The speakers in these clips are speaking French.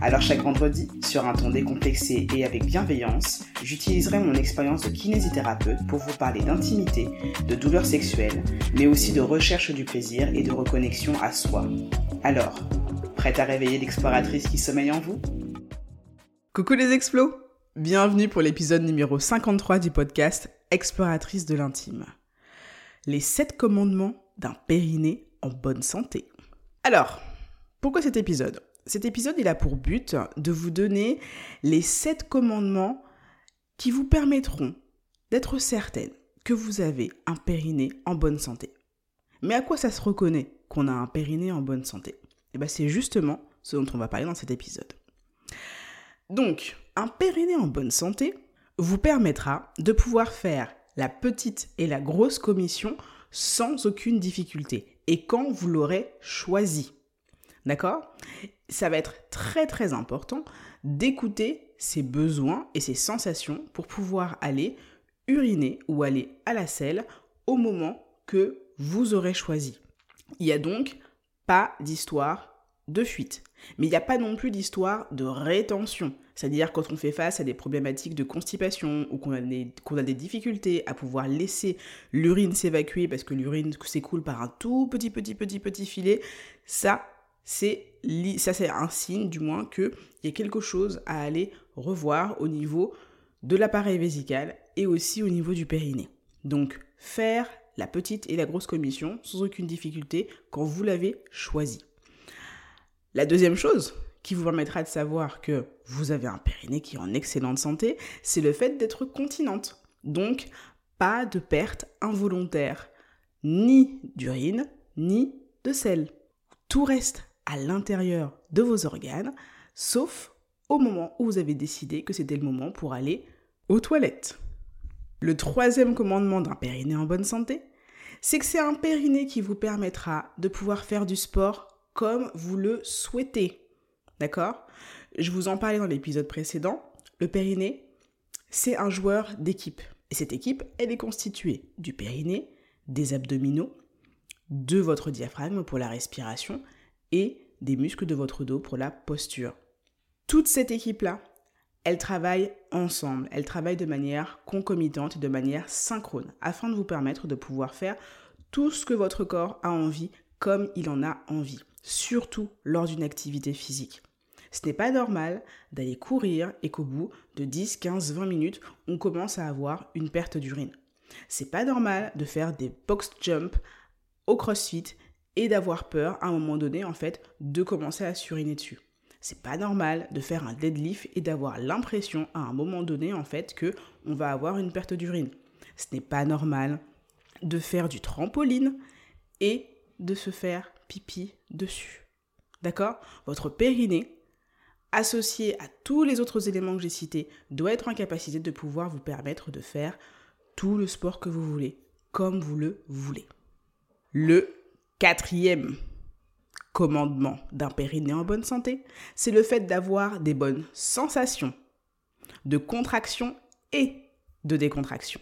Alors chaque vendredi, sur un ton décomplexé et avec bienveillance, j'utiliserai mon expérience de kinésithérapeute pour vous parler d'intimité, de douleurs sexuelles, mais aussi de recherche du plaisir et de reconnexion à soi. Alors, prête à réveiller l'exploratrice qui sommeille en vous? Coucou les explos Bienvenue pour l'épisode numéro 53 du podcast Exploratrice de l'intime. Les 7 commandements d'un périnée en bonne santé. Alors, pourquoi cet épisode? Cet épisode, il a pour but de vous donner les 7 commandements qui vous permettront d'être certaine que vous avez un périnée en bonne santé. Mais à quoi ça se reconnaît qu'on a un périnée en bonne santé? Eh bien, c'est justement ce dont on va parler dans cet épisode. Donc, un périnée en bonne santé vous permettra de pouvoir faire la petite et la grosse commission sans aucune difficulté et quand vous l'aurez choisi. D'accord? Ça va être très très important d'écouter ses besoins et ses sensations pour pouvoir aller uriner ou aller à la selle au moment que vous aurez choisi. Il n'y a donc pas d'histoire de fuite. Mais il n'y a pas non plus d'histoire de rétention. C'est-à-dire quand on fait face à des problématiques de constipation ou qu'on a, a, des difficultés à pouvoir laisser l'urine s'évacuer parce que l'urine s'écoule par un tout petit, petit, petit, petit filet, ça, c'est ça c'est un signe du moins qu'il y a quelque chose à aller revoir au niveau de l'appareil vésical et aussi au niveau du périnée. Donc faire la petite et la grosse commission sans aucune difficulté quand vous l'avez choisi. La deuxième chose qui vous permettra de savoir que vous avez un périnée qui est en excellente santé, c'est le fait d'être continente. Donc pas de perte involontaire, ni d'urine, ni de sel. Tout reste à l'intérieur de vos organes, sauf au moment où vous avez décidé que c'était le moment pour aller aux toilettes. Le troisième commandement d'un périnée en bonne santé, c'est que c'est un périnée qui vous permettra de pouvoir faire du sport comme vous le souhaitez. D'accord? Je vous en parlais dans l'épisode précédent. Le périnée, c'est un joueur d'équipe. Et cette équipe, elle est constituée du périnée, des abdominaux, de votre diaphragme pour la respiration et des muscles de votre dos pour la posture. Toute cette équipe-là, elle travaille ensemble, elle travaille de manière concomitante et de manière synchrone afin de vous permettre de pouvoir faire tout ce que votre corps a envie comme il en a envie, surtout lors d'une activité physique. Ce n'est pas normal d'aller courir et qu'au bout de 10, 15, 20 minutes, on commence à avoir une perte d'urine. C'est pas normal de faire des box jump au crossfit et d'avoir peur à un moment donné en fait de commencer à suriner dessus. C'est pas normal de faire un deadlift et d'avoir l'impression à un moment donné en fait que on va avoir une perte d'urine. Ce n'est pas normal de faire du trampoline et de se faire pipi dessus. D'accord? Votre périnée associé à tous les autres éléments que j'ai cités doit être en capacité de pouvoir vous permettre de faire tout le sport que vous voulez comme vous le voulez. Le Quatrième commandement d'un périnée en bonne santé, c'est le fait d'avoir des bonnes sensations de contraction et de décontraction.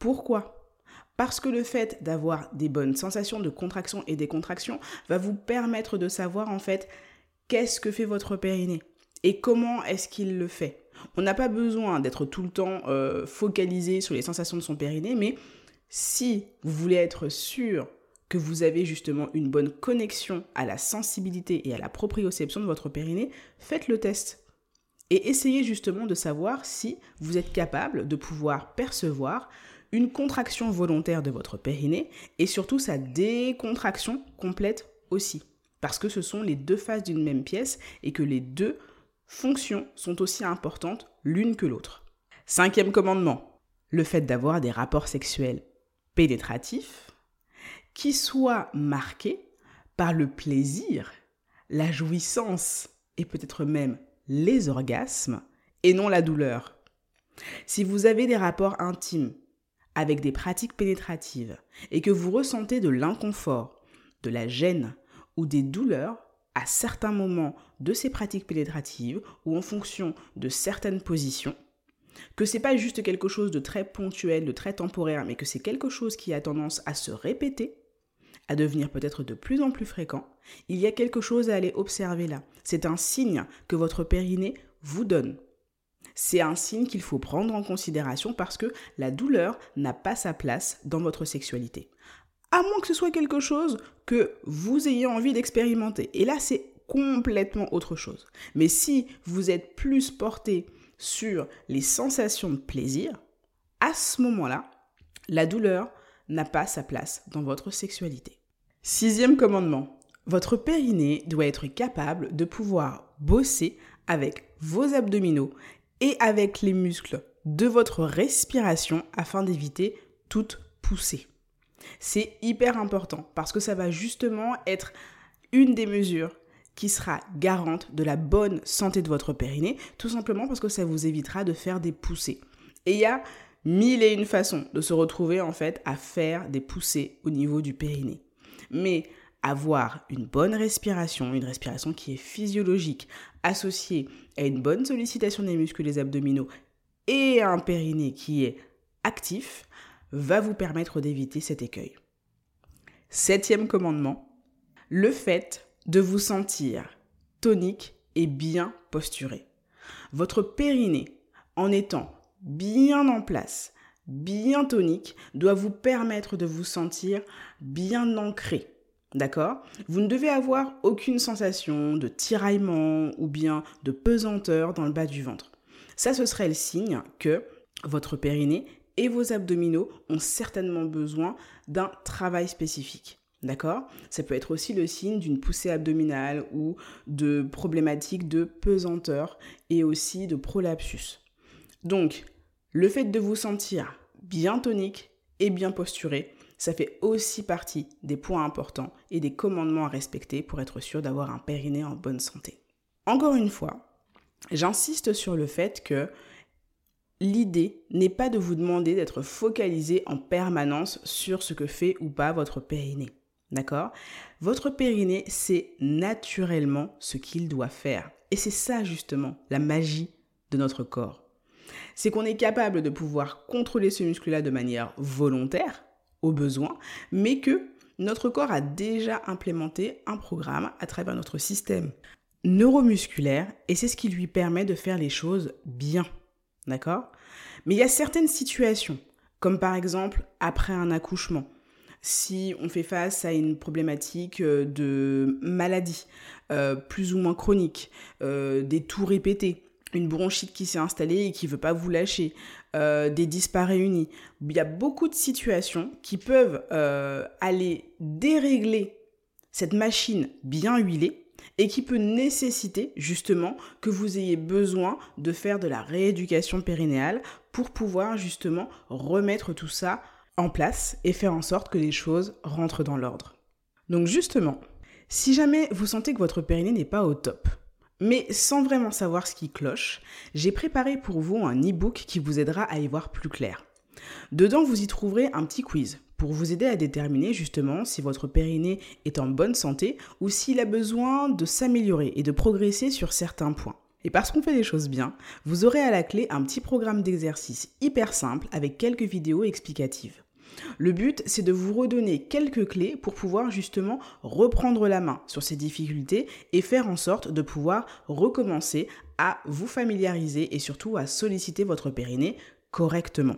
Pourquoi? Parce que le fait d'avoir des bonnes sensations de contraction et décontraction va vous permettre de savoir en fait qu'est-ce que fait votre périnée et comment est-ce qu'il le fait. On n'a pas besoin d'être tout le temps euh, focalisé sur les sensations de son périnée, mais si vous voulez être sûr que vous avez justement une bonne connexion à la sensibilité et à la proprioception de votre périnée, faites le test. Et essayez justement de savoir si vous êtes capable de pouvoir percevoir une contraction volontaire de votre périnée et surtout sa décontraction complète aussi. Parce que ce sont les deux faces d'une même pièce et que les deux fonctions sont aussi importantes l'une que l'autre. Cinquième commandement, le fait d'avoir des rapports sexuels pénétratifs qui soit marqué par le plaisir, la jouissance et peut-être même les orgasmes et non la douleur. Si vous avez des rapports intimes avec des pratiques pénétratives et que vous ressentez de l'inconfort, de la gêne ou des douleurs à certains moments de ces pratiques pénétratives ou en fonction de certaines positions, que c'est pas juste quelque chose de très ponctuel, de très temporaire, mais que c'est quelque chose qui a tendance à se répéter, à devenir peut-être de plus en plus fréquent, il y a quelque chose à aller observer là. C'est un signe que votre périnée vous donne. C'est un signe qu'il faut prendre en considération parce que la douleur n'a pas sa place dans votre sexualité. À moins que ce soit quelque chose que vous ayez envie d'expérimenter. Et là, c'est complètement autre chose. Mais si vous êtes plus porté sur les sensations de plaisir, à ce moment-là, la douleur n'a pas sa place dans votre sexualité. Sixième commandement, votre périnée doit être capable de pouvoir bosser avec vos abdominaux et avec les muscles de votre respiration afin d'éviter toute poussée. C'est hyper important parce que ça va justement être une des mesures qui sera garante de la bonne santé de votre périnée, tout simplement parce que ça vous évitera de faire des poussées. Et il y a mille et une façons de se retrouver en fait à faire des poussées au niveau du périnée. Mais avoir une bonne respiration, une respiration qui est physiologique, associée à une bonne sollicitation des muscles abdominaux et un périnée qui est actif, va vous permettre d'éviter cet écueil. Septième commandement, le fait de vous sentir tonique et bien posturé. Votre périnée, en étant bien en place, bien tonique, doit vous permettre de vous sentir bien ancré. D'accord? Vous ne devez avoir aucune sensation de tiraillement ou bien de pesanteur dans le bas du ventre. Ça, ce serait le signe que votre périnée et vos abdominaux ont certainement besoin d'un travail spécifique. D'accord? Ça peut être aussi le signe d'une poussée abdominale ou de problématiques de pesanteur et aussi de prolapsus. Donc, le fait de vous sentir bien tonique et bien posturé, ça fait aussi partie des points importants et des commandements à respecter pour être sûr d'avoir un périnée en bonne santé. Encore une fois, j'insiste sur le fait que l'idée n'est pas de vous demander d'être focalisé en permanence sur ce que fait ou pas votre périnée. D'accord? Votre périnée, c'est naturellement ce qu'il doit faire. Et c'est ça justement la magie de notre corps. C'est qu'on est capable de pouvoir contrôler ce muscle-là de manière volontaire, au besoin, mais que notre corps a déjà implémenté un programme à travers notre système neuromusculaire et c'est ce qui lui permet de faire les choses bien. D'accord? Mais il y a certaines situations, comme par exemple après un accouchement, si on fait face à une problématique euh, de maladie euh, plus ou moins chronique, euh, des toux répétés, une bronchite qui s'est installée et qui ne veut pas vous lâcher, des disparais réunis. Il y a beaucoup de situations qui peuvent aller dérégler cette machine bien huilée et qui peut nécessiter justement que vous ayez besoin de faire de la rééducation périnéale pour pouvoir justement remettre tout ça en place et faire en sorte que les choses rentrent dans l'ordre. Donc justement, si jamais vous sentez que votre périnée n'est pas au top, mais sans vraiment savoir ce qui cloche, j'ai préparé pour vous un e-book qui vous aidera à y voir plus clair. Dedans, vous y trouverez un petit quiz pour vous aider à déterminer justement si votre périnée est en bonne santé ou s'il a besoin de s'améliorer et de progresser sur certains points. Et parce qu'on fait les choses bien, vous aurez à la clé un petit programme d'exercice hyper simple avec quelques vidéos explicatives. Le but, c'est de vous redonner quelques clés pour pouvoir justement reprendre la main sur ces difficultés et faire en sorte de pouvoir recommencer à vous familiariser et surtout à solliciter votre périnée correctement.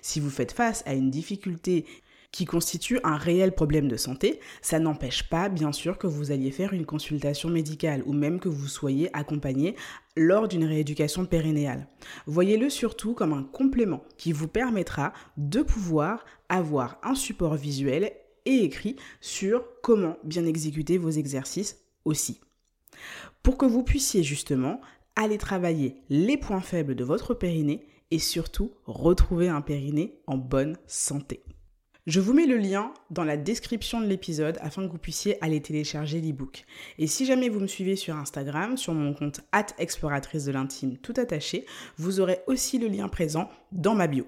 Si vous faites face à une difficulté qui constitue un réel problème de santé, ça n'empêche pas bien sûr que vous alliez faire une consultation médicale ou même que vous soyez accompagné lors d'une rééducation périnéale. Voyez-le surtout comme un complément qui vous permettra de pouvoir avoir un support visuel et écrit sur comment bien exécuter vos exercices aussi. Pour que vous puissiez justement aller travailler les points faibles de votre périnée et surtout retrouver un périnée en bonne santé. Je vous mets le lien dans la description de l'épisode afin que vous puissiez aller télécharger l'ebook. Et si jamais vous me suivez sur Instagram, sur mon compte exploratrice de l'intime tout attaché, vous aurez aussi le lien présent dans ma bio.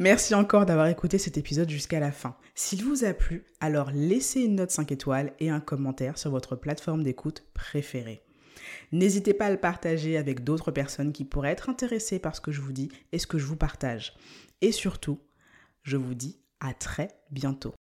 Merci encore d'avoir écouté cet épisode jusqu'à la fin. S'il vous a plu, alors laissez une note 5 étoiles et un commentaire sur votre plateforme d'écoute préférée. N'hésitez pas à le partager avec d'autres personnes qui pourraient être intéressées par ce que je vous dis et ce que je vous partage. Et surtout, je vous dis à très bientôt.